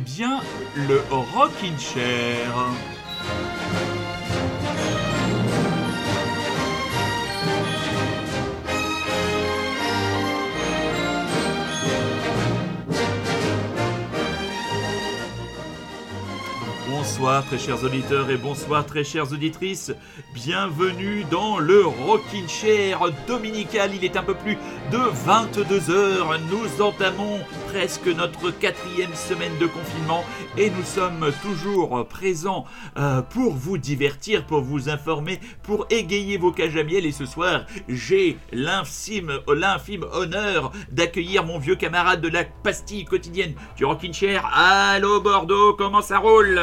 bien le Rockin' Chair. Bonsoir très chers auditeurs et bonsoir très chères auditrices. Bienvenue dans le Rockin' Chair dominical. Il est un peu plus de 22 heures. Nous entamons presque notre quatrième semaine de confinement et nous sommes toujours présents euh, pour vous divertir, pour vous informer, pour égayer vos cages à miel. Et ce soir, j'ai l'infime, l'infime honneur d'accueillir mon vieux camarade de la pastille quotidienne du Rockin' Chair. Allô Bordeaux, comment ça roule?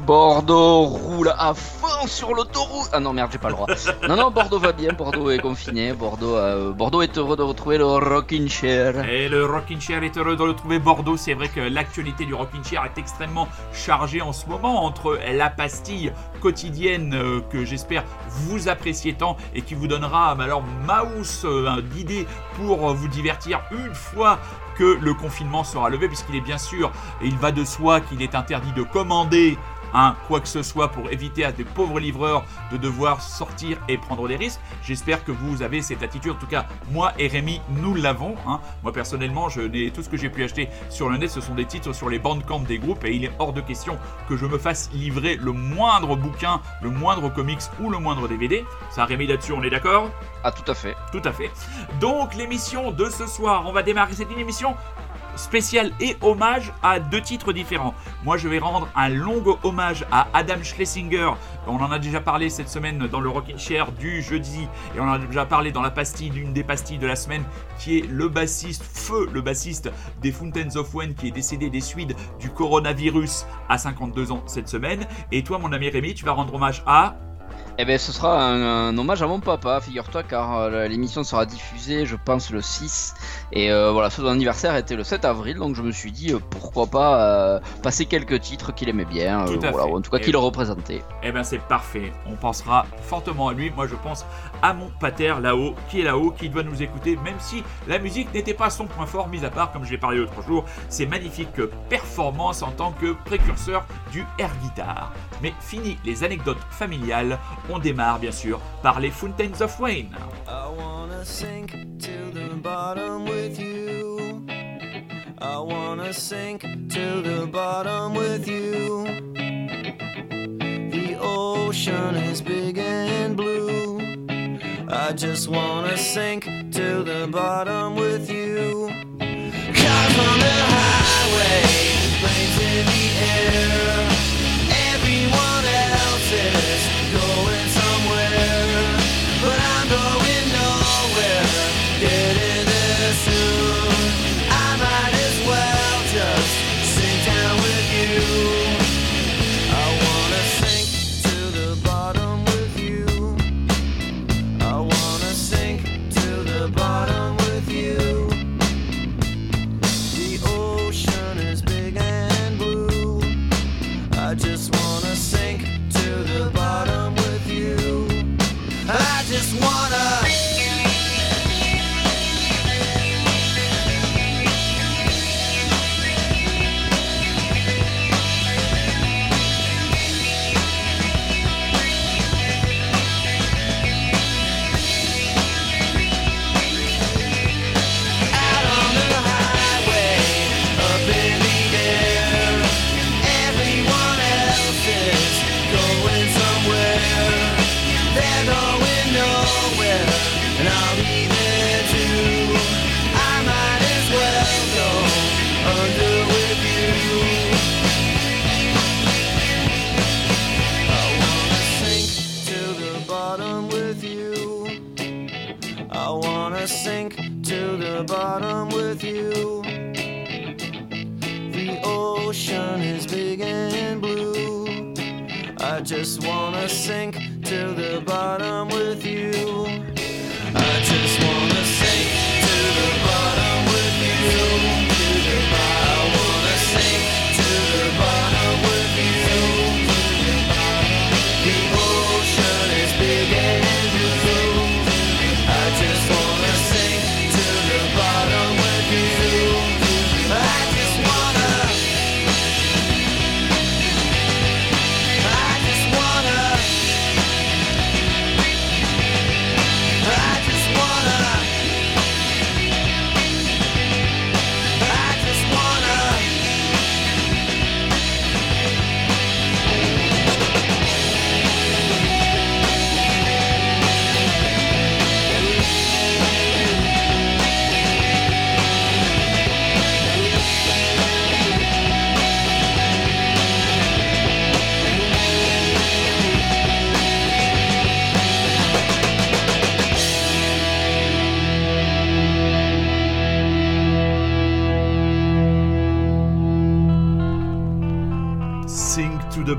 Bordeaux roule à fond sur l'autoroute. Ah non, merde, j'ai pas le droit. Non, non, Bordeaux va bien, Bordeaux est confiné. Bordeaux, euh, Bordeaux est heureux de retrouver le Rockin' Chair. Et le Rockin' Chair est heureux de retrouver Bordeaux. C'est vrai que l'actualité du Rockin' Chair est extrêmement chargée en ce moment entre la pastille quotidienne euh, que j'espère vous appréciez tant et qui vous donnera alors maus euh, d'idées pour vous divertir une fois que le confinement sera levé, puisqu'il est bien sûr, il va de soi qu'il est interdit de commander un quoi que ce soit pour éviter à des pauvres livreurs de devoir sortir et prendre des risques. J'espère que vous avez cette attitude. En tout cas, moi et Rémi, nous l'avons. hein. Moi personnellement, je n'ai tout ce que j'ai pu acheter sur le net, ce sont des titres sur les bandcamps des groupes et il est hors de question que je me fasse livrer le moindre bouquin, le moindre comics ou le moindre DVD. Ça, Rémi, là-dessus, on est d'accord? Ah, tout à fait. tout à fait. Donc l'émission de ce soir, on va démarrer. C'est une émission spéciale et hommage à deux titres différents. Moi, je vais rendre un long hommage à Adam Schlesinger. On en a déjà parlé cette semaine dans le Rockin' Chair du jeudi et on en a déjà parlé dans la pastille, l'une des pastilles de la semaine, qui est le bassiste Feu, le bassiste des Fountains of Wayne, qui est décédé des suites du coronavirus à 52 ans cette semaine. Et toi, mon ami Rémi, tu vas rendre hommage à Eh ben, ce sera un, un hommage à mon papa, figure-toi, car euh, l'émission sera diffusée, je pense, le 6. Et euh, voilà, son anniversaire était le 7 avril, donc je me suis dit, euh, pourquoi pas passer quelques titres qu'il aimait bien, voilà, ou en tout cas qu'il représentait. Eh ben c'est parfait, on pensera fortement à lui. Moi je pense à mon pater là-haut, qui est là-haut, qui doit nous écouter, même si la musique n'était pas son point fort, mis à part, comme je l'ai parlé l'autre jour, ses magnifiques performances en tant que précurseur du air guitar. Mais fini les anecdotes familiales, on démarre bien sûr par les Fountains of Wayne. I wanna sink to the bottom with you. I wanna sink to the bottom with you. The ocean is big and blue. I just wanna sink to the bottom with you. Cars on the highway, planes in the air.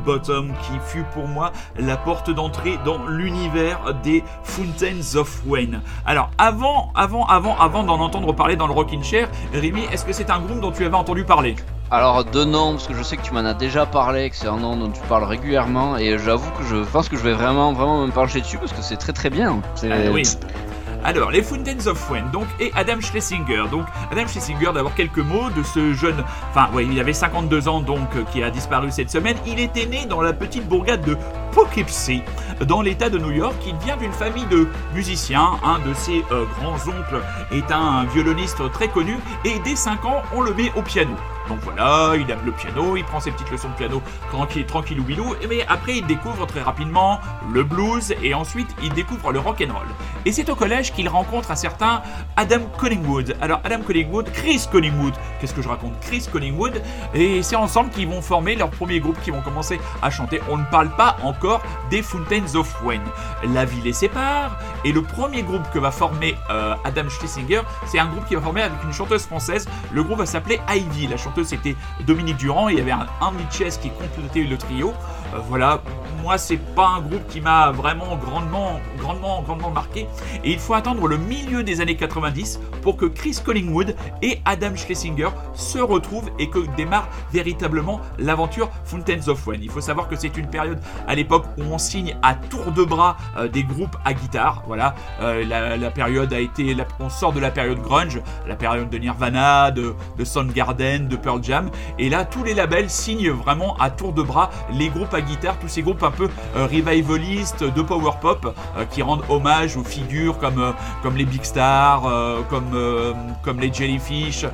Bottom qui fut pour moi la porte d'entrée dans l'univers des Fountains of Wayne. Alors avant, avant, avant, avant d'en entendre parler dans le Rockin' Chair, Rémi, est-ce que c'est un groupe dont tu avais entendu parler? Alors de nom, parce que je sais que tu m'en as déjà parlé, que c'est un nom dont tu parles régulièrement, et j'avoue que je pense que je vais vraiment, vraiment me pencher dessus parce que c'est très très bien. Ah, oui. Alors, les Fountains of Wayne, donc, et Adam Schlesinger. Donc, Adam Schlesinger, d'abord quelques mots de ce jeune. Enfin, oui, il avait 52 ans, donc, euh, qui a disparu cette semaine. Il était né dans la petite bourgade de Poughkeepsie, dans l'état de New York. Il vient d'une famille de musiciens. Un de ses euh, grands-oncles est un violoniste très connu, et dès 5 ans, on le met au piano. Donc voilà, il aime le piano, il prend ses petites leçons de piano tranquille, tranquille ou bilou, mais après il découvre très rapidement le blues et ensuite il découvre le rock and roll. Et c'est au collège qu'il rencontre un certain Adam Collingwood. Alors Adam Collingwood, Chris Collingwood, qu'est-ce que je raconte Chris Collingwood, et c'est ensemble qu'ils vont former leur premier groupe qui vont commencer à chanter. On ne parle pas encore des Fountains of Wayne. La vie les sépare, et le premier groupe que va former euh, Adam Schlesinger, c'est un groupe qui va former avec une chanteuse française. Le groupe va s'appeler Ivy. La chanteuse c'était Dominique Durand, il y avait un Chess qui complétait le trio. Euh, voilà, moi c'est pas un groupe qui m'a vraiment grandement, grandement, grandement marqué. Et il faut attendre le milieu des années 90 pour que Chris Collingwood et Adam Schlesinger se retrouvent et que démarre véritablement l'aventure Fountains of Wayne. Il faut savoir que c'est une période à l'époque où on signe à tour de bras euh, des groupes à guitare. Voilà, euh, la, période a été, on sort de la période grunge, la période de Nirvana, de, de Soundgarden, de Pearl Jam. Et là, tous les labels signent vraiment à tour de bras les groupes à guitare, tous ces groupes un peu euh, revivalistes de power pop euh, qui rendent hommage aux figures comme, euh, comme les Big Stars, comme, comme les Jellyfish,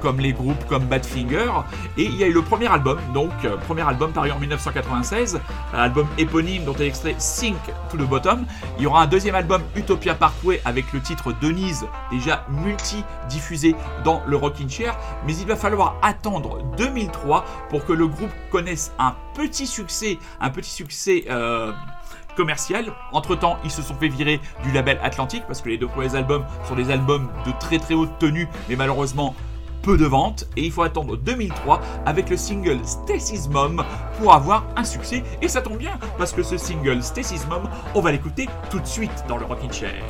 comme les groupes comme Badfinger. Et il y a eu le premier album, donc premier album paru en 1996, un album éponyme dont est extrait Sink to the Bottom. Il y aura un deuxième album Utopia Parkway avec le titre Denise, déjà multi-diffusé dans le Rockin' Chair, mais il va falloir attendre 2003 pour que le groupe connaisse un petit succès, un petit succès euh, commercial. Entre temps, ils se sont fait virer du label Atlantique parce que les deux premiers albums sont des albums de très très haute tenue, mais malheureusement peu de ventes. Et il faut attendre 2003 avec le single Stacy's Mom pour avoir un succès. Et ça tombe bien parce que ce single Stacy's Mom, on va l'écouter tout de suite dans le Rockin' Chair.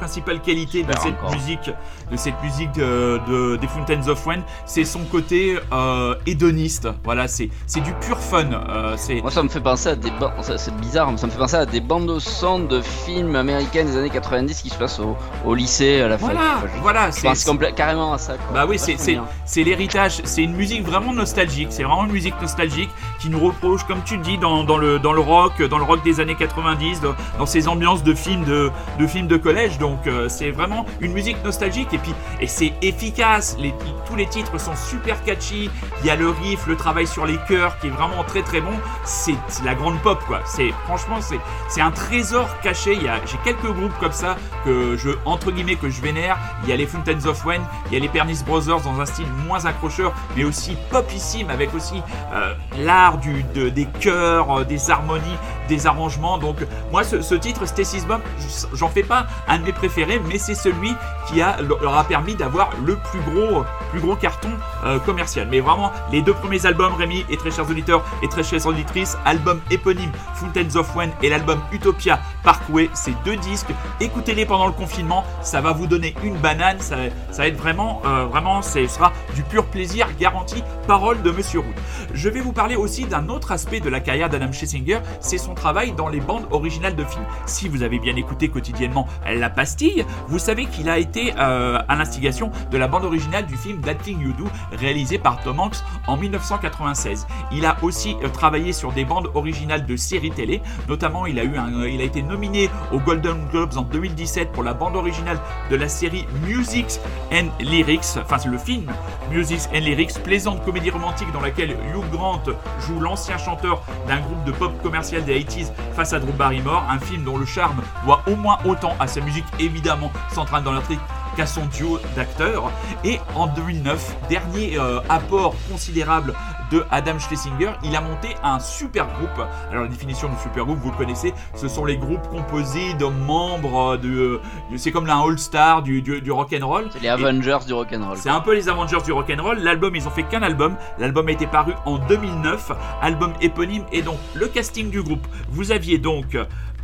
Principales qualités de cette encore. musique, de cette musique de, de- des Fountains of Wayne, c'est son côté euh, hédoniste. Voilà, c'est du pur fun. euh, Moi, ça me fait penser à des bandes. C'est bizarre, mais ça me fait penser à des bandes son de films américains des années 90 qui se passent au, au lycée à la fin. voilà, voilà, c'est carrément à ça. Quoi. Bah oui, c'est l'héritage, c'est une musique vraiment nostalgique, c'est vraiment une musique nostalgique qui nous reproche, comme tu dis, dans, dans le, dans le rock, dans le rock des années 90, dans, dans ces ambiances de films de, de films de collège, donc euh, c'est vraiment une musique nostalgique et puis et c'est efficace, les, tous les titres sont super catchy, il y a le riff, le travail sur les chœurs qui est vraiment très très bon, c'est la grande pop quoi, c'est franchement c'est un trésor caché, il j'ai quelques groupes comme ça que je entre guillemets que je vénère, il y a les Fountains of Wayne, il y a les Pernice Brothers dans un style moins accrocheur, mais aussi popissime, avec aussi euh, l'art du, de- des chœurs, euh, des harmonies, des arrangements. Donc, moi, ce, ce titre, Stacy's Bomb, j'en fais pas un de mes mais c'est celui qui a, leur a permis d'avoir le plus gros, plus gros carton euh, commercial. Mais vraiment, les deux premiers albums, Rémi et très chers auditeurs et très chères auditrices, album éponyme Fountains of Wayne et l'album Utopia Parkway, ces deux disques, écoutez-les pendant le confinement, ça va vous donner une banane, ça, va être vraiment, euh, vraiment, ce sera du pur plaisir garanti, parole de Monsieur Root. Je vais vous parler aussi d'un autre aspect de la carrière d'Adam Schlesinger, c'est son travail dans les bandes originales de films. Si vous avez bien écouté quotidiennement La Vous savez qu'il a été euh, à l'instigation de la bande originale du film That Thing You Do, réalisé par Tom Hanks en 1996. Il a aussi euh, travaillé sur des bandes originales de séries télé, notamment il a, eu un, il a été nominé aux Golden Globes en 2017 pour la bande originale de la série Music and Lyrics, enfin c'est le film Music and Lyrics, plaisante comédie romantique dans laquelle Hugh Grant joue l'ancien chanteur d'un groupe de pop commercial des 80s face à Drew Barrymore, un film dont le charme doit au moins autant à sa musique évidemment centrale dans l'intrigue qu'à son duo d'acteurs. Et en 2009, dernier euh, apport considérable de Adam Schlesinger, il a monté un super groupe. Alors la définition du super groupe, vous le connaissez, ce sont les groupes composés de membres de... de- c'est comme un all-star du, du, du rock'n'roll. C'est les Avengers du rock'n'roll. C'est un peu les Avengers du rock'n'roll. L'album, ils ont fait qu'un album. L'album a été paru en 2009, album éponyme. Et donc, le casting du groupe, vous aviez donc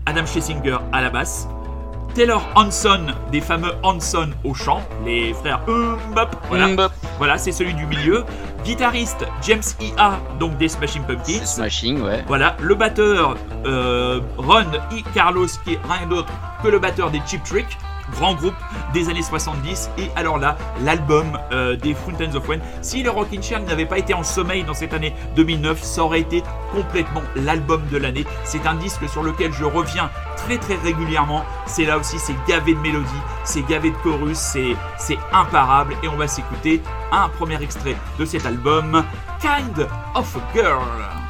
Adam Schlesinger à la basse, Taylor Hanson, des fameux Hanson au chant, les frères Umbop, voilà, Mbop, voilà c'est celui du milieu. Guitariste James E.A., donc des Smashing Pumpkins. Smashing, ouais. Voilà, le batteur euh, Ron E. Carlos, qui est rien d'autre que le batteur des Cheap Trick, grand groupe des années 70. Et alors là, l'album euh, des Fountains of Wayne. Si le Rockin' Chair n'avait pas été en sommeil dans cette année 2009, ça aurait été complètement l'album de l'année. C'est un disque sur lequel je reviens très très régulièrement. C'est là aussi, c'est gavé de mélodies, c'est gavé de chorus, c'est c'est imparable. Et on va s'écouter un premier extrait de cet album, Kind of a Girl.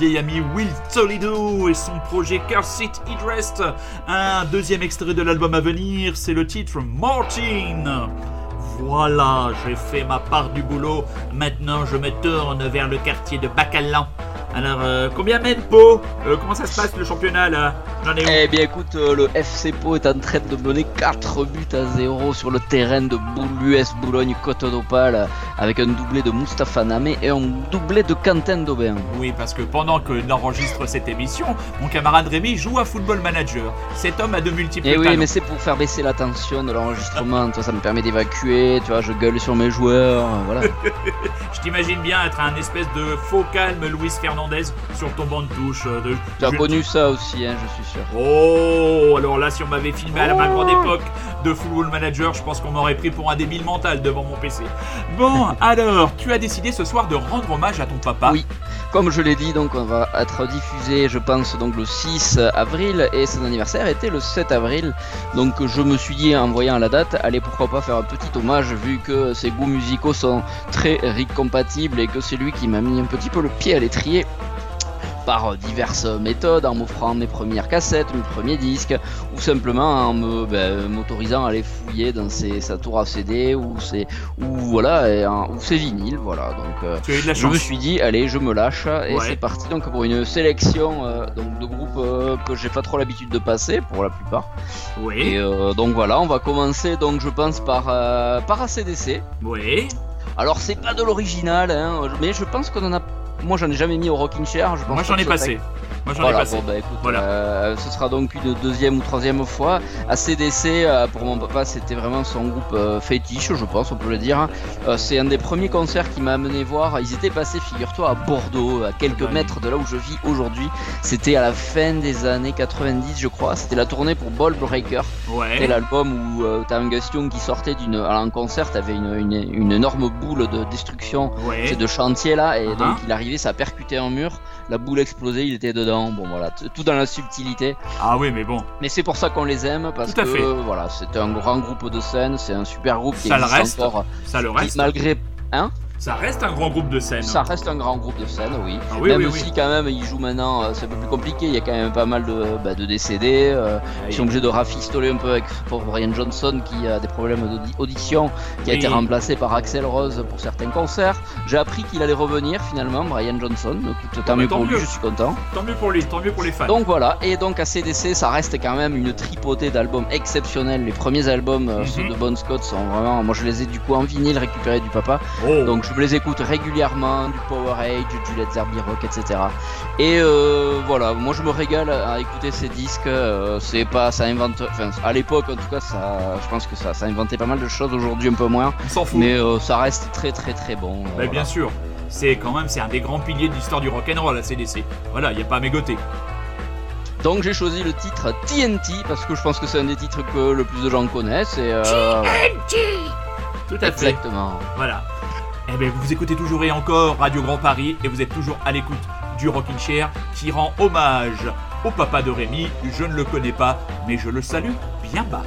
Vieil ami Will Toledo et son projet Curse It Rest. Un deuxième extrait de l'album à venir, c'est le titre Martin. Voilà, j'ai fait ma part du boulot. Maintenant, je me tourne vers le quartier de Bacalan. Alors, euh, combien mène Pau Euh, Comment ça se passe le championnat là J'en ai où Eh bien écoute, euh, le FC Pau est en train de mener 4 buts à 0 sur le terrain de l'US Boulogne Côte d'Opale avec un doublé de Mustapha Namé et un doublé de Quentin Daubin. Oui, parce que pendant que n'enregistre cette émission, mon camarade Rémi joue à Football Manager. Cet homme a de multiples Et Eh oui, mais c'est pour faire baisser la tension de l'enregistrement, tu vois, ça me permet d'évacuer, tu vois, je gueule sur mes joueurs, voilà. Je t'imagine bien être un espèce de faux calme Luis Sur ton banc de touche. euh, De... Tu as je- connu ça aussi, hein, je suis sûr. Oh, alors là, si on m'avait filmé à la ma Oh. grande époque de Football Manager, je pense qu'on m'aurait pris pour un débile mental devant mon PC. Bon, alors, tu as décidé ce soir de rendre hommage à ton papa. Oui. Comme je l'ai dit, donc on va être diffusé, je pense, donc le 6 avril et son anniversaire était le 7 avril. Donc je me suis dit en voyant la date, allez pourquoi pas faire un petit hommage vu que ses goûts musicaux sont très Rick compatibles et que c'est lui qui m'a mis un petit peu le pied à l'étrier par diverses méthodes, en m'offrant mes premières cassettes, mes premiers disques, ou simplement en me ben, m'autorisant à aller fouiller dans ses, sa tour à CD ou ses ou voilà et ou ses vinyles, voilà. Donc euh, Tu as eu de la je me suis dit, allez, je me lâche et Ouais. c'est parti donc pour une sélection euh, donc de groupes euh, que j'ai pas trop l'habitude de passer pour la plupart. Oui, Et donc voilà, on va commencer donc je pense par par ACDC. oui. Alors c'est pas de l'original, hein, mais je pense qu'on en a. Moi j'en ai jamais mis au Rocking Chair. Je pense Moi j'en ai passé. Moi j'en ai Voilà, passé. bon, bah, écoute, Voilà. euh, ce sera donc une deuxième ou troisième fois. ACDC, euh, pour mon papa, c'était vraiment son groupe euh, fétiche, je pense, on peut le dire. C'est un des premiers concerts qui m'a amené voir. Ils étaient passés, figure-toi, à Bordeaux, à quelques Ouais. mètres de là où je vis aujourd'hui. C'était à la fin des années 90, je crois. C'était la tournée pour Ball Breaker. C'était Ouais. l'album où t'as un qui sortait d'une. Alors, en concert, t'avais une, une, une énorme boule de destruction Ouais. c'est de chantier là et Uh-huh. donc il arrivait ça percutait un mur la boule explosait il était dedans bon voilà tout dans la subtilité Ah oui, mais bon. mais c'est pour ça qu'on les aime parce Tout à que fait. voilà c'est un grand groupe de scène c'est un super groupe qui Ça le existe reste. encore Ça le reste. malgré hein? Ça reste un grand groupe de scène. ça reste un grand groupe de scène oui, Ah oui, même oui, oui. si quand même ils jouent maintenant euh, c'est un peu plus compliqué il y a quand même pas mal de, bah, de décédés euh, ils sont obligés de rafistoler un peu avec Brian Johnson qui a des problèmes d'audi- d'audition qui a été remplacé par Axel Rose pour certains concerts j'ai appris qu'il allait revenir finalement Brian Johnson écoute tant bah, mieux tant pour lui je suis content Tant mieux pour lui, tant mieux pour les fans. donc voilà, et donc à CDC, ça reste quand même une tripotée d'albums exceptionnels. Les premiers albums, euh, Mhm. ceux de Bon Scott, sont vraiment. Moi je les ai du coup en vinyle récupérés du papa. Oh. Donc je me les écoute régulièrement, du Powerade, du Led Zeppelin Rock, etc. Et euh, voilà, moi je me régale à écouter ces disques. euh, c'est pas, ça invente. Enfin, à l'époque en tout cas, ça, je pense que ça, ça inventait pas mal de choses. Aujourd'hui un peu moins, on s'en fout. mais euh, ça reste très très très bon. voilà. bien sûr. C'est quand même c'est un des grands piliers de l'histoire du rock'n'roll la CDC. Voilà, il y a pas à mégoter. Donc j'ai choisi le titre TNT parce que je pense que c'est un des titres que le plus de gens connaissent. Et voilà. Tout à fait. Exactement. Voilà. Eh bien, vous écoutez toujours et encore Radio Grand Paris et vous êtes toujours à l'écoute du Rockin' Chair qui rend hommage au papa de Rémi. Je ne le connais pas, mais je le salue bien bas.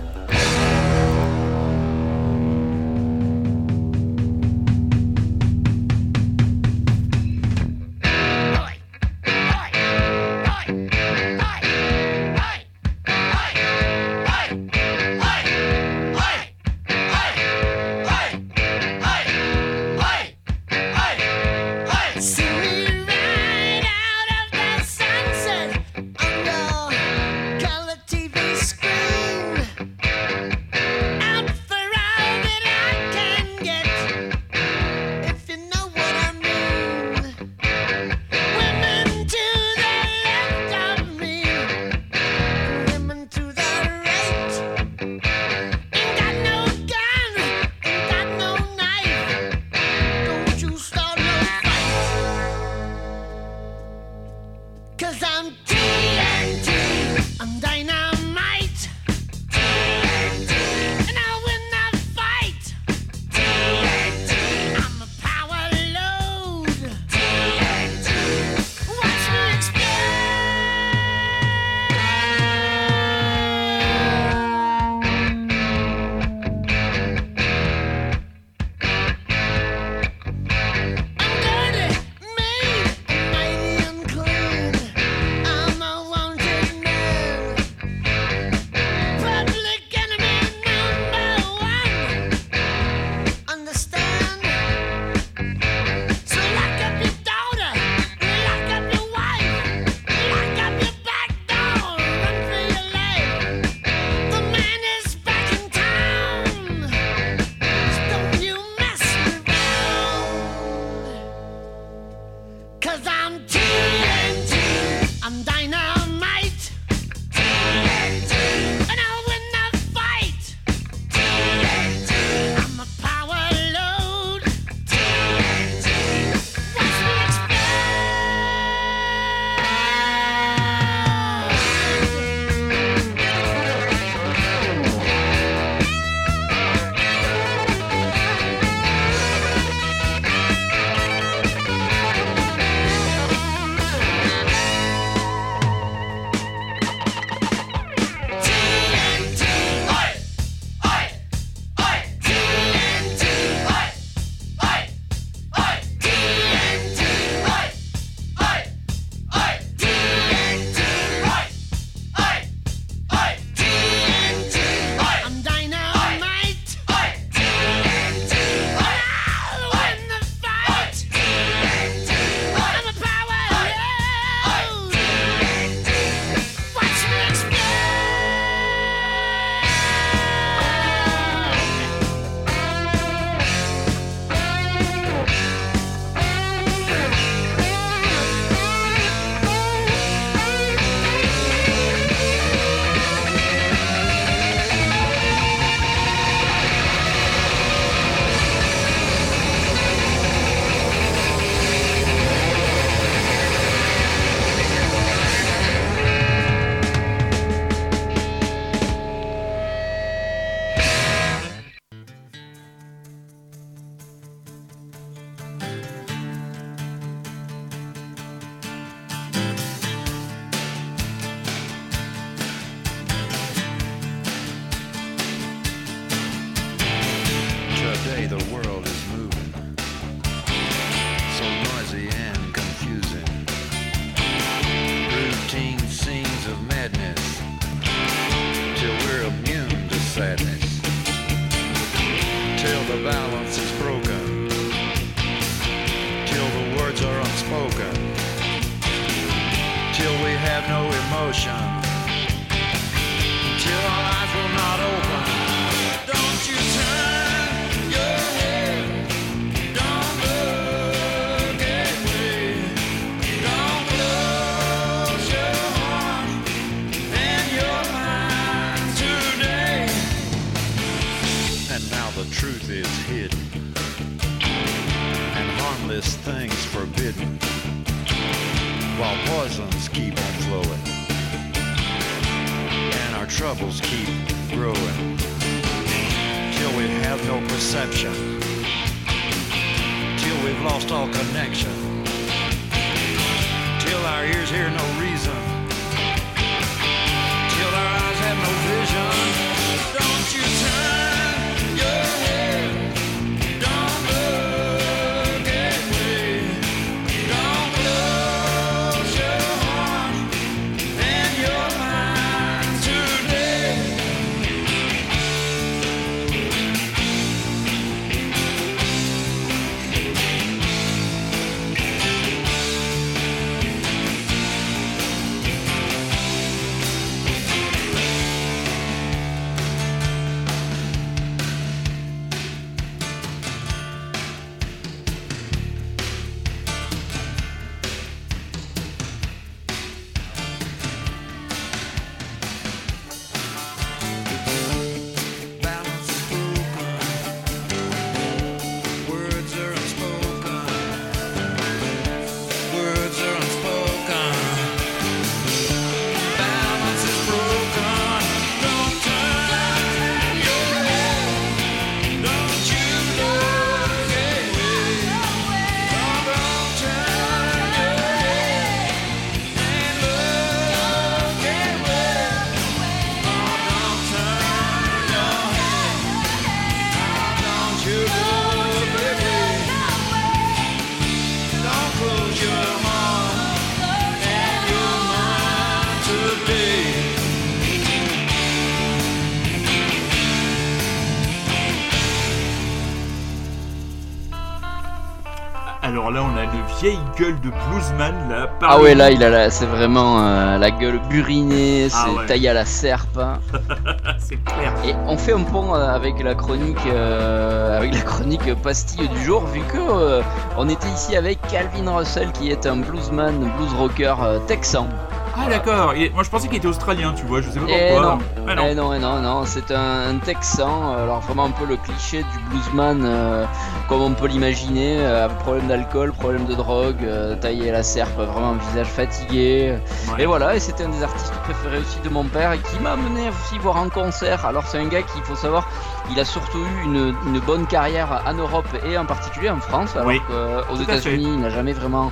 Vieille gueule de bluesman là. Ah ouais, là, il a la- c'est vraiment euh, la gueule burinée, c'est Ah ouais. taillé à la serpe. hein. C'est clair. Et on fait un pont euh, avec la chronique, euh, avec la chronique pastille du jour, vu que euh, on était ici avec Calvin Russell, qui est un bluesman, blues rocker texan. Ah d'accord. Moi, je pensais qu'il était australien, tu vois. Je sais pas Eh pourquoi. non. Non. Eh non, eh non, non, c'est un, un texan, alors vraiment un peu le cliché du bluesman euh, comme on peut l'imaginer, euh, problème d'alcool, problème de drogue, euh, taillé à la serpe, vraiment un visage fatigué. Ouais. Et voilà, et c'était un des artistes préférés aussi de mon père et qui m'a amené aussi voir en concert. Alors c'est un gars qui, il faut savoir, il a surtout eu une, une bonne carrière en Europe et en particulier en France, alors Oui, qu'aux. États-Unis il n'a jamais vraiment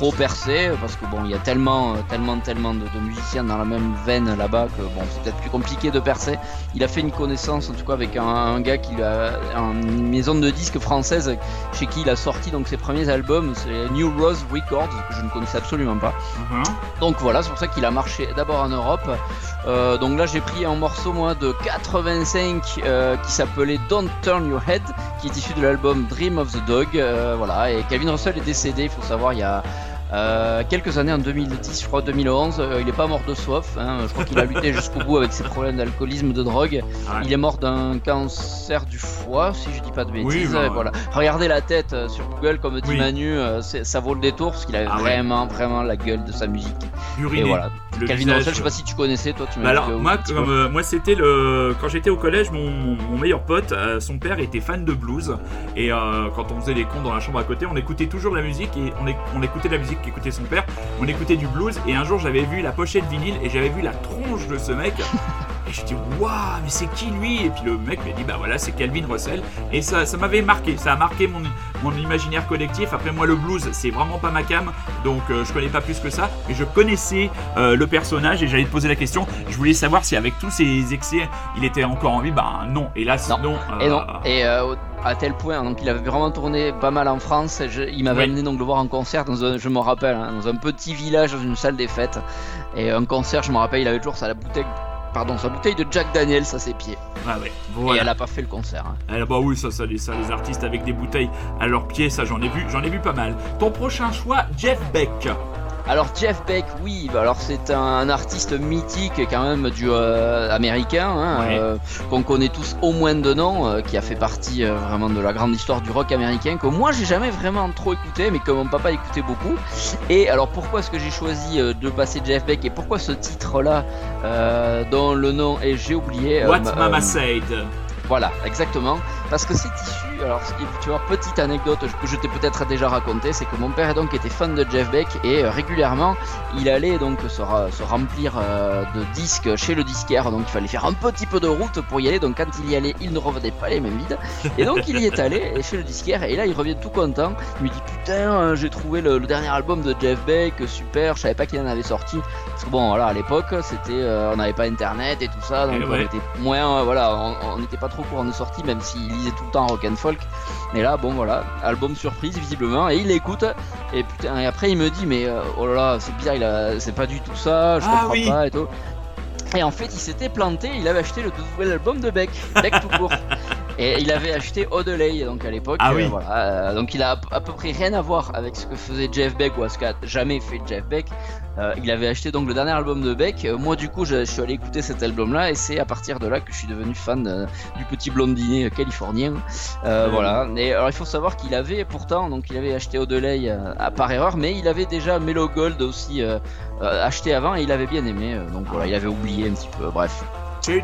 trop percé parce que bon, il y a tellement, euh, tellement, tellement de, de musiciens dans la même veine là-bas que bon, c'est peut-être plus compliqué de percer. Il a fait une connaissance en tout cas avec un, un gars qui a une maison de disques française chez qui il a sorti donc ses premiers albums, c'est New Rose Records que je ne connaissais absolument pas. Mhm. Donc voilà, c'est pour ça qu'il a marché d'abord en Europe. Euh, donc là, j'ai pris un morceau moi de 85 euh, qui s'appelait Don't Turn Your Head, qui est issu de l'album Dream of the Dog. Euh, voilà, et Calvin Russell est décédé, il faut savoir, il y a euh, quelques années, en 2010, je crois 2011. Euh, il n'est pas mort de soif. hein. Je crois qu'il a lutté jusqu'au bout avec ses problèmes d'alcoolisme, de drogue. Ouais. Il est mort d'un cancer du foie, si je dis pas de Oui, bêtises. bah, voilà. Regardez la tête euh, sur Google, comme dit Oui. Manu, euh, ça vaut le détour parce qu'il avait Ah ouais. vraiment, vraiment la gueule de sa musique. Uriné. Et voilà. Le Calvin visage, Russell, je sais pas si tu connaissais, toi, tu Bah alors moi, comme, moi c'était le quand j'étais au collège, mon, meilleur pote, son père était fan de blues et quand on faisait les cons dans la chambre à côté, on écoutait toujours la musique et on, on écoutait la musique qu'écoutait son père, on écoutait du blues et un jour j'avais vu la pochette vinyle et j'avais vu la tronche de ce mec et je dis waouh mais c'est qui lui? Et puis le mec m'a dit bah voilà c'est Calvin Russell et ça ça m'avait marqué, ça a marqué mon mon imaginaire collectif. Après moi le blues c'est vraiment pas ma cam donc euh, je connais pas plus que ça mais je connaissais euh, le personnage et j'allais te poser la question. Je voulais savoir si avec tous ces excès, il était encore en vie. Ben non, hélas, Non. non. Et non, euh, et euh, à tel point, donc il avait vraiment tourné pas mal en France. et je- il m'avait Oui. amené donc le voir en concert dans un, je me rappelle, hein, dans un petit village, dans une salle des fêtes. Et un concert, je me rappelle, il avait toujours sa bouteille pardon, sa bouteille de Jack Daniels à ses pieds. Ah ouais, Et voilà. elle a pas fait le concert. hein. Ah bah oui, ça, ça, les, ça, les artistes avec des bouteilles à leurs pieds, ça j'en ai vu, j'en ai vu pas mal. Ton prochain choix, Jeff Beck. Alors Jeff Beck, oui, bah alors c'est un, artiste mythique quand même du euh, américain, hein, Ouais. euh, qu'on connaît tous au moins de nom, euh, qui a fait partie vraiment de la grande histoire du rock américain, que moi j'ai jamais vraiment trop écouté, mais que mon papa écoutait beaucoup. Et alors pourquoi est-ce que j'ai choisi de passer Jeff Beck et pourquoi ce titre-là, dont le nom est j'ai oublié. What ma- Mama Said. Voilà, exactement. Parce que c'est issu, alors tu vois, petite anecdote que je t'ai peut-être déjà raconté, c'est que mon père donc était fan de Jeff Beck et euh, régulièrement il allait donc se, remplir euh, de disques chez le disquaire, donc il fallait faire un petit peu de route pour y aller, donc quand il y allait, il ne revenait pas les mains vides. Et donc il y est allé chez le disquaire et là il revient tout content, il me dit putain euh, j'ai trouvé le, le dernier album de Jeff Beck, super, je savais pas qu'il en avait sorti. Parce que bon voilà à l'époque c'était euh, on n'avait pas internet et tout ça, donc Eh on ouais. était moins euh, voilà, on- n'était pas trop courant de sortie même s'il lisait tout le temps rock and folk. Et là bon voilà, album surprise visiblement et il l'écoute et putain et après il me dit mais euh, oh là là c'est bizarre, il a c'est pas du tout ça, je Ah comprends oui. pas et tout. Et en fait, il s'était planté, il avait acheté le nouvel album de Beck, Beck tout court. Et il avait acheté Odelay, donc à l'époque. Ah euh, oui. voilà, euh, donc il a à peu près rien à voir avec ce que faisait Jeff Beck ou à ce qu'a jamais fait Jeff Beck. Euh, il avait acheté donc le dernier album de Beck. Euh, moi, du coup, je, je suis allé écouter cet album-là et c'est à partir de là que je suis devenu fan euh, du petit blondinet euh, californien. Euh, Ouais. Voilà. Et alors, il faut savoir qu'il avait pourtant, donc il avait acheté Odelay euh, à par erreur, mais il avait déjà Mellow Gold aussi euh, euh, acheté avant et il avait bien aimé. euh, donc voilà, il avait oublié un petit peu. Bref.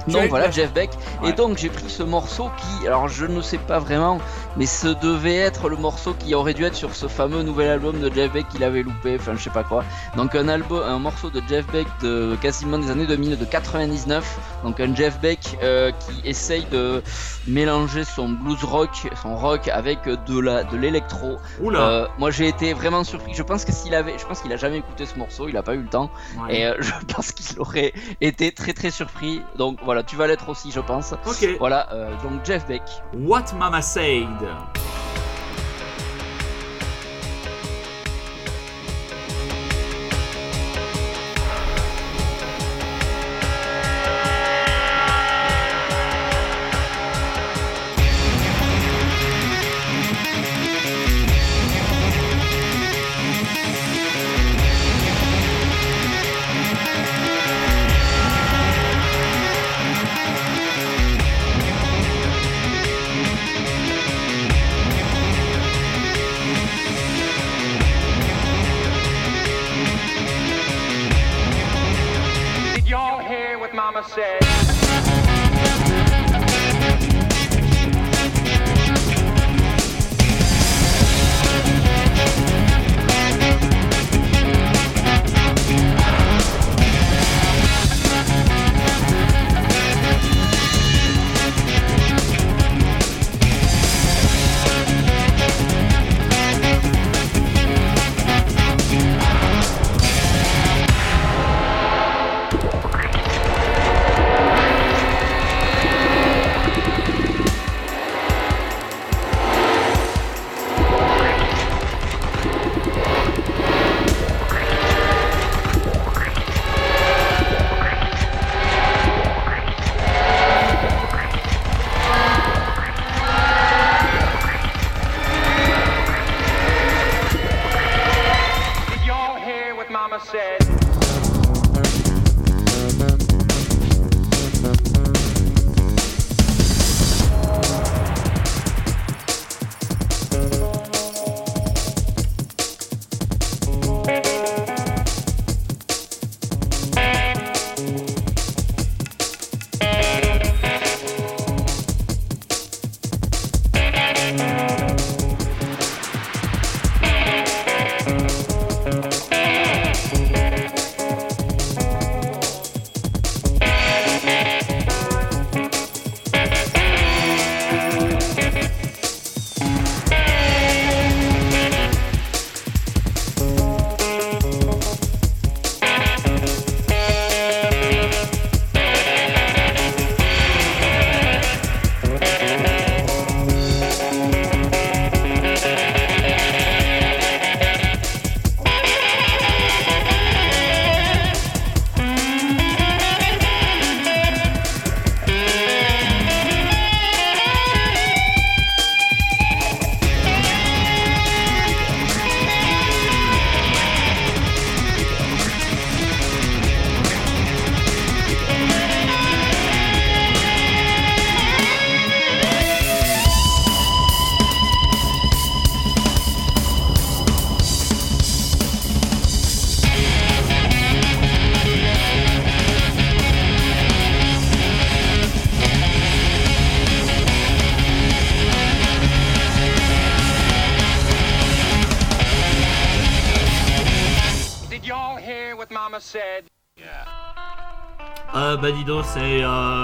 Donc voilà Jeff Beck. Ouais. Et donc j'ai pris ce morceau qui, alors je ne sais pas vraiment, mais ce devait être le morceau qui aurait dû être sur ce fameux nouvel album de Jeff Beck qu'il avait loupé, enfin je sais pas quoi. Donc un album, un morceau de Jeff Beck de quasiment des années 2000, de 99. Donc un Jeff Beck euh, qui essaye de mélanger son blues rock, son rock avec de la de l'électro. Oula. Euh, moi j'ai été vraiment surpris. Je pense que s'il avait, je pense qu'il a jamais écouté ce morceau, il a pas eu le temps. Ouais. Et euh, je pense qu'il aurait été très très surpris. Donc voilà, tu vas l'être aussi, je pense. Ok. Voilà, euh, donc Jeff Beck. What Mama Said. down.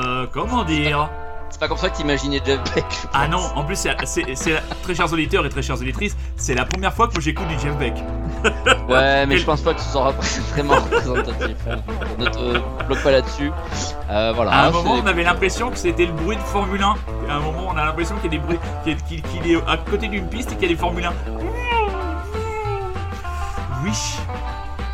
Euh, comment dire C'est pas comme ça que t'imaginais Jeff Beck. je Ah non, en plus, c'est, très chers auditeurs et très chères auditrices, c'est la première fois que j'écoute du Jeff Beck. Ouais, mais je pense pas que ce soit vraiment représentatif. hein. Ne te bloque pas là-dessus. Euh, voilà. À un c'est- moment, on avait l'impression que c'était le bruit de Formule 1. Et à un moment, on a l'impression qu'il y a des bruits, qu'il est à côté d'une piste et qu'il y a des Formule 1. Oui.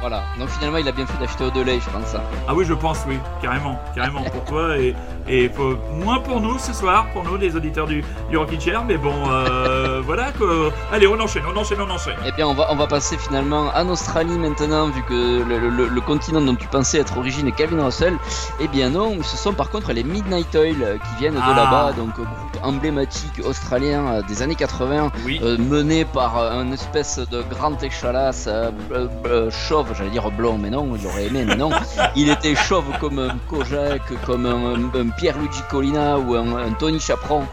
Voilà. Donc finalement, il a bien fait d'acheter au delay, je pense. Ah oui, je pense, oui, carrément, carrément pour toi et, et pour- moins pour nous ce soir, pour nous les auditeurs du, du Rockin' Chair, mais bon, euh, voilà que. Allez, on enchaîne, on enchaîne, on enchaîne. Eh bien, on va, on va passer finalement en Australie maintenant, vu que le, le- le continent dont tu pensais être origine est Calvin Russell. Eh bien non, ce sont par contre les Midnight Oil qui viennent de Ah. là-bas, donc euh, groupe emblématique australien euh, des années 80, Oui. euh, mené par un espèce de grand échalasse euh, euh, euh, j'allais dire blond, mais non, il aurait aimé, mais non. Il était chauve comme un Kojak, comme un, Pierluigi Collina ou un, un Tony Chaperon.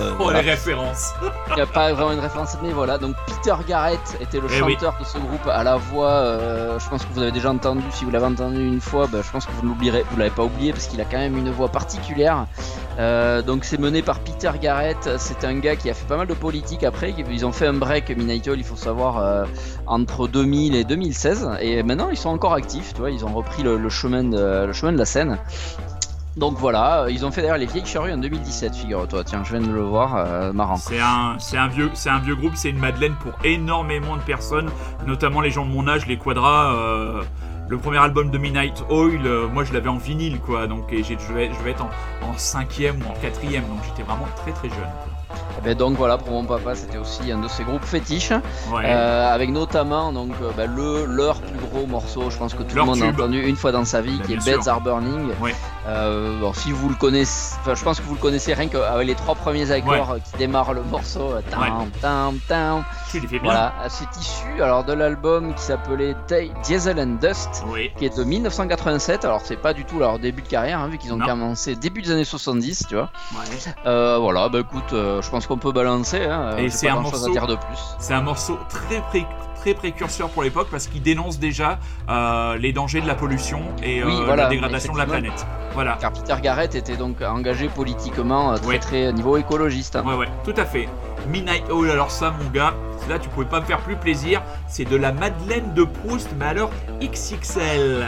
Euh, Oh, voilà. les références. Il n'y a pas vraiment une référence, mais voilà. Donc Peter Garrett était le Eh oui. chanteur de ce groupe à la voix. euh, je pense que vous avez déjà entendu. Si vous l'avez entendu une fois, bah, je pense que vous ne l'oublierez, vous l'avez pas oublié parce qu'il a quand même une voix particulière. Euh, donc c'est mené par Peter Garrett. C'est un gars qui a fait pas mal de politique après. Ils ont fait un break Midnight Oil, il faut savoir, euh, entre 2000 et 2016. Et maintenant ils sont encore actifs. Tu vois, ils ont repris le, le chemin de le chemin de la scène. Donc voilà, ils ont fait d'ailleurs les vieilles charrues en 2017, figure-toi. Tiens, je viens de le voir, euh, marrant. C'est un, c'est un vieux, c'est un vieux groupe, c'est une madeleine pour énormément de personnes, notamment les gens de mon âge, les quadras. euh, le premier album de Midnight Oil, euh, moi je l'avais en vinyle quoi, donc et j'ai- je vais, je vais être en, en cinquième ou en quatrième, donc j'étais vraiment très très jeune. Eh ben donc voilà, pour mon papa, c'était aussi un de ses groupes fétiches, Ouais. euh, avec notamment donc euh, bah, le leur plus gros morceau, je pense que tout Leur le monde a tube. entendu une fois dans sa vie, Bah, qui est Beds. Are Burning. Ouais. Euh, bon, si vous le connaissez, enfin je pense que vous le connaissez rien qu'avec les trois premiers accords euh, qui démarrent le morceau, euh, tam tam tam. tu les fais bien. Voilà, c'est issu alors de l'album qui s'appelait Di- Diesel and Dust. Oui. Qui est de 1987, alors c'est pas du tout leur début de carrière, hein, vu qu'ils ont Non. commencé début des années 70, tu vois. ouais. Euh, voilà, bah écoute, euh, je pense qu'on peut balancer. Hein, Et c'est un morceau-. C'est un morceau très pré- très précurseur pour l'époque parce qu'il dénonce déjà euh, les dangers de la pollution et euh, Oui, voilà, la dégradation de la planète. Voilà. Car Peter Garrett était donc engagé politiquement euh, très Ouais. très niveau écologiste. hein. Ouais, ouais, tout à fait. Midnight Oil, alors ça, mon gars, là, tu pouvais pas me faire plus plaisir. C'est de la Madeleine de Proust, mais alors XXL.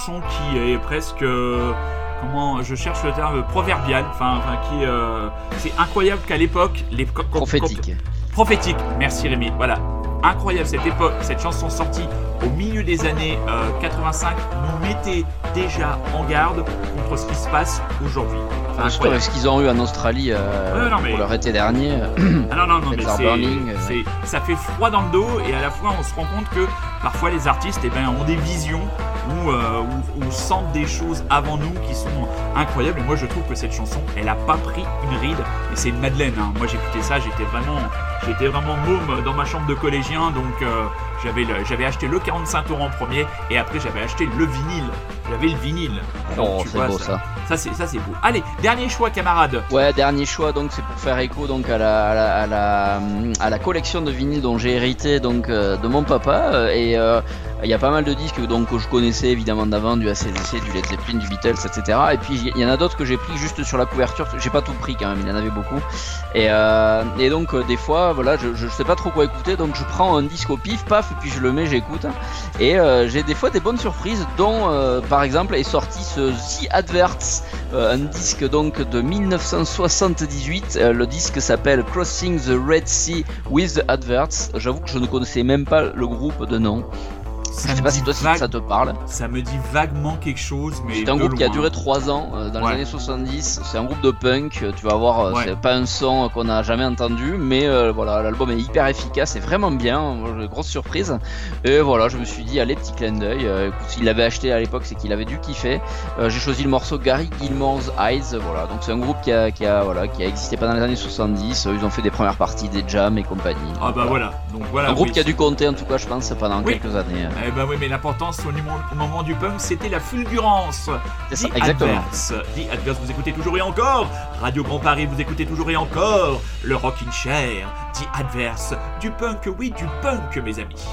Chanson qui est presque. euh, comment je cherche le terme proverbial. Enfin, enfin, qui. euh, c'est incroyable qu'à l'époque. les Prophétique. Prophétique, merci Rémi. Voilà, incroyable cette époque, cette chanson sortie au milieu des années euh, 85 nous mettait déjà en garde contre ce qui se passe aujourd'hui. Enfin, Surtout ce qu'ils ont eu en Australie euh, Ouais, non, mais- pour leur été dernier. Ah non, non, non, mais Burning, euh, ça fait froid dans le dos et à la fois on se rend compte que parfois les artistes eh ben, ont des visions ou, euh, sentent des choses avant nous qui sont incroyables. Et moi je trouve que cette chanson, elle a pas pris une ride et c'est une Madeleine. hein. Moi j'écoutais ça, j'étais vraiment, j'étais vraiment môme dans ma chambre de collégien donc euh, j'avais, j'avais acheté le 45 tours en premier et après j'avais acheté le vinyle. J'avais le vinyle. Donc, Oh, c'est beau ça. Ça c'est, ça c'est beau. Allez, dernier choix camarade. Ouais, dernier choix, donc c'est pour faire écho donc à la, à la, à la, à la collection de vinyles dont j'ai hérité donc euh, de mon papa euh, et il y a pas mal de disques donc que je connaissais évidemment d'avant du ACDC, du Led Zeppelin, du Beatles, etc. Et puis il y en a d'autres que j'ai pris juste sur la couverture. J'ai pas tout pris quand même, il y en avait beaucoup. Et, euh, et donc euh, des fois, voilà, je, je sais pas trop quoi écouter, donc je prends un disque au pif, paf, et puis je le mets, j'écoute. Et euh, j'ai des fois des bonnes surprises, dont par exemple est sorti ce The Adverts, un disque donc de 1978. Euh, le disque s'appelle Crossing the Red Sea with the Adverts. J'avoue que je ne connaissais même pas le groupe de nom. Ça Je sais pas si toi si vague- ça te parle. Ça me dit vaguement quelque chose, mais C'est un groupe qui a duré 3 ans euh, dans Ouais. les années 70. C'est un groupe de punk. euh, Tu vas voir, euh, Ouais. c'est pas un son qu'on a jamais entendu, mais euh, voilà, l'album est hyper efficace, c'est vraiment bien. Grosse surprise. Et voilà, je me suis dit, allez, petit clin d'œil. euh, s'il l'avait acheté à l'époque, c'est qu'il avait dû kiffer. J'ai choisi le morceau Gary Gilmore's Eyes. Voilà, donc c'est un groupe qui a, qui a, voilà, qui a existé pendant les années 70. Euh, Ils ont fait des premières parties, des jams et compagnie. Ah bah voilà, donc voilà. Un groupe oui. qui a dû compter en tout cas, je pense, pendant Oui. quelques années. Eh bah oui, mais l'important au, moment du punk, c'était la fulgurance. C'est ça, The exactement. Adverse. The Adverse, vous écoutez toujours et encore. Radio Grand Paris, vous écoutez toujours et encore. Le Rockin' Chair. The Adverse. Du punk, oui, du punk, mes amis.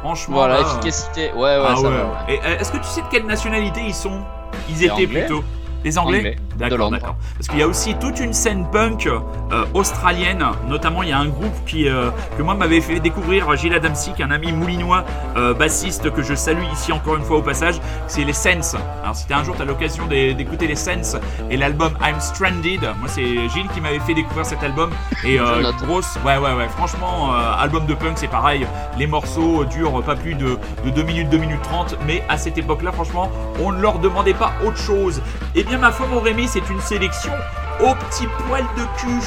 Franchement. Voilà, là, efficacité. Ouais, ouais, ah ça ouais. va. ouais. Et euh, est-ce que tu sais de quelle nationalité ils sont? Ils Les étaient Anglais plutôt. Les Anglais, Anglais. Londres. d'accord. Parce qu'il y a aussi toute une scène punk euh, australienne, notamment il y a un groupe qui, euh, que moi m'avait fait découvrir Gilles Adamsic, un ami moulinois euh, bassiste que je salue ici encore une fois au passage, c'est les Sense. Alors si t'as un jour t'as l'occasion d'é- d'écouter les Sense et l'album I'm Stranded, moi c'est Gilles qui m'avait fait découvrir cet album et grosse, ouais ouais ouais, franchement album de punk c'est pareil, les morceaux durent pas plus de, de 2 minutes, 2 minutes 30, mais à cette époque-là franchement on ne leur demandait pas autre chose. Eh bien ma foi mon Rémi c'est une sélection au petit poil de cul.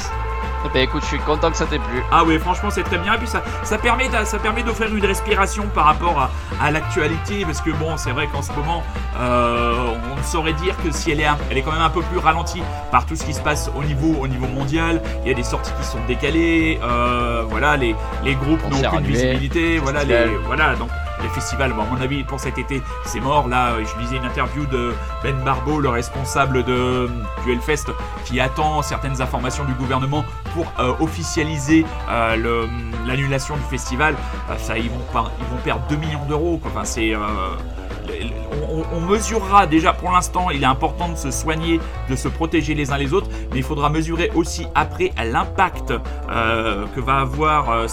Eh ben écoute, je suis content que ça t'ait plu. Ah oui, franchement, c'est très bien. Et puis ça, ça permet, ça permet d'offrir une respiration par rapport à, à l'actualité, parce que bon, c'est vrai qu'en ce moment, euh, on saurait dire que si elle est, elle est quand même un peu plus ralentie par tout ce qui se passe au niveau, au niveau mondial. Il y a des sorties qui sont décalées. euh, voilà, les, les groupes n'ont aucune visibilité. Voilà, les, voilà, donc les festivals. À mon avis, pour cet été, c'est mort. Là, euh, je lisais une interview de Ben Barbeau, le responsable de, du Hellfest, qui attend certaines informations du gouvernement pour euh, officialiser euh, l'annulation du festival. Euh, ça, ils vont, ils vont perdre 2 millions d'euros. Enfin, c'est. On, mesurera déjà pour l'instant, il est important de se soigner, de se protéger les uns les autres, mais il faudra mesurer aussi après l'impact euh, que va avoir, euh,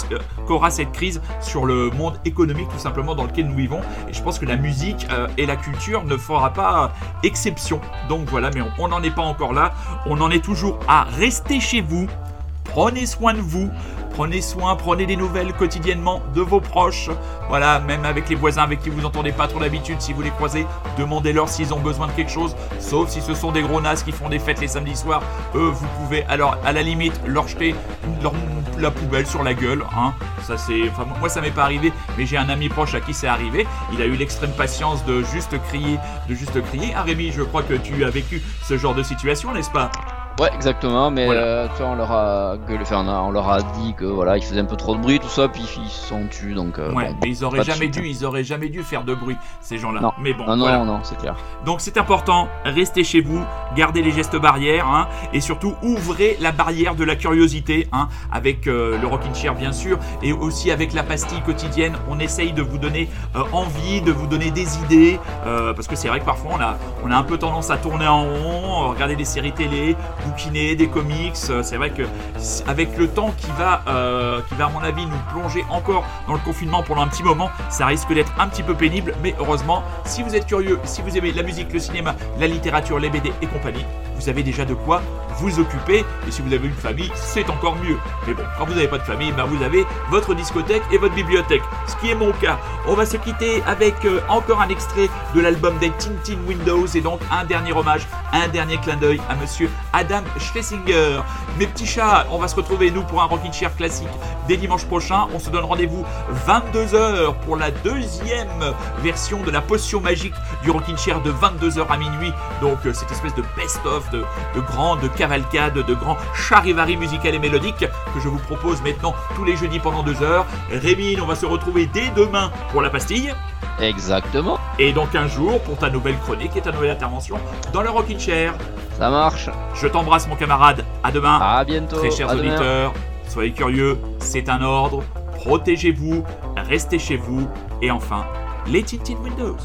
qu'aura cette crise sur le monde économique tout simplement dans lequel nous vivons. Et je pense que la musique euh, et la culture ne fera pas exception. Donc voilà, mais on n'en est pas encore là. On en est toujours à rester chez vous. Prenez soin de vous, prenez soin, prenez des nouvelles quotidiennement de vos proches. Voilà, même avec les voisins avec qui vous entendez pas trop d'habitude, si vous les croisez, demandez-leur s'ils ont besoin de quelque chose. Sauf si ce sont des gros nazes qui font des fêtes les samedis soirs, eux, vous pouvez alors à la limite leur jeter la poubelle sur la gueule. Hein. Ça c'est, moi ça m'est pas arrivé, mais j'ai un ami proche à qui c'est arrivé. Il a eu l'extrême patience de juste crier, de juste crier. Ah Rémi, je crois que tu as vécu ce genre de situation, n'est-ce pas? Ouais, exactement, mais Voilà. euh, tu vois, on leur a gueulé, enfin, on, on leur a dit que voilà, ils faisaient un peu trop de bruit, tout ça, puis ils se sont tus, donc. euh, Ouais, bon, mais ils auraient jamais dû, ils auraient jamais dû faire de bruit, ces gens-là. Non. Mais bon, Non, non, voilà. non, c'est clair. Donc c'est important, restez chez vous, gardez les gestes barrières, hein, et surtout ouvrez la barrière de la curiosité, hein, avec euh, le Rockin' Chair bien sûr, et aussi avec la pastille quotidienne. On essaye de vous donner envie, de vous donner des idées, parce que c'est vrai que parfois on a, on a un peu tendance à tourner en rond, regarder des séries télé, des comics. euh, C'est vrai que avec le temps qui va, euh, qui va à mon avis nous plonger encore dans le confinement pendant un petit moment, ça risque d'être un petit peu pénible, mais heureusement, si vous êtes curieux, si vous aimez la musique, le cinéma, la littérature, les BD et compagnie, vous avez déjà de quoi vous occuper. Et si vous avez une famille, c'est encore mieux. Mais bon, quand vous n'avez pas de famille, ben vous avez votre discothèque et votre bibliothèque. Ce qui est mon cas. On va se quitter avec euh, encore un extrait de l'album des Tintin Windows et donc un dernier hommage, un dernier clin d'œil à monsieur Adam Schlesinger. Mes petits chats, on va se retrouver nous pour un Rockin' Chair classique dès dimanche prochain. On se donne rendez-vous 22h pour la deuxième version de la potion magique du Rockin' Chair de 22h à minuit. Donc euh, cette espèce de best-of, de, de grande cavalcade, de grand charivari musical et mélodique que je vous propose maintenant tous les jeudis pendant deux heures. Rémi, on va se retrouver dès demain pour la pastille. Exactement, Et dans 15 jours pour ta nouvelle chronique et ta nouvelle intervention dans le Rockin' Chair. ça marche. Je t'embrasse mon camarade. À demain. À bientôt. Très chers auditeurs, soyez curieux, c'est un ordre. Protégez-vous, restez chez vous. Et enfin, les Tintin Windows.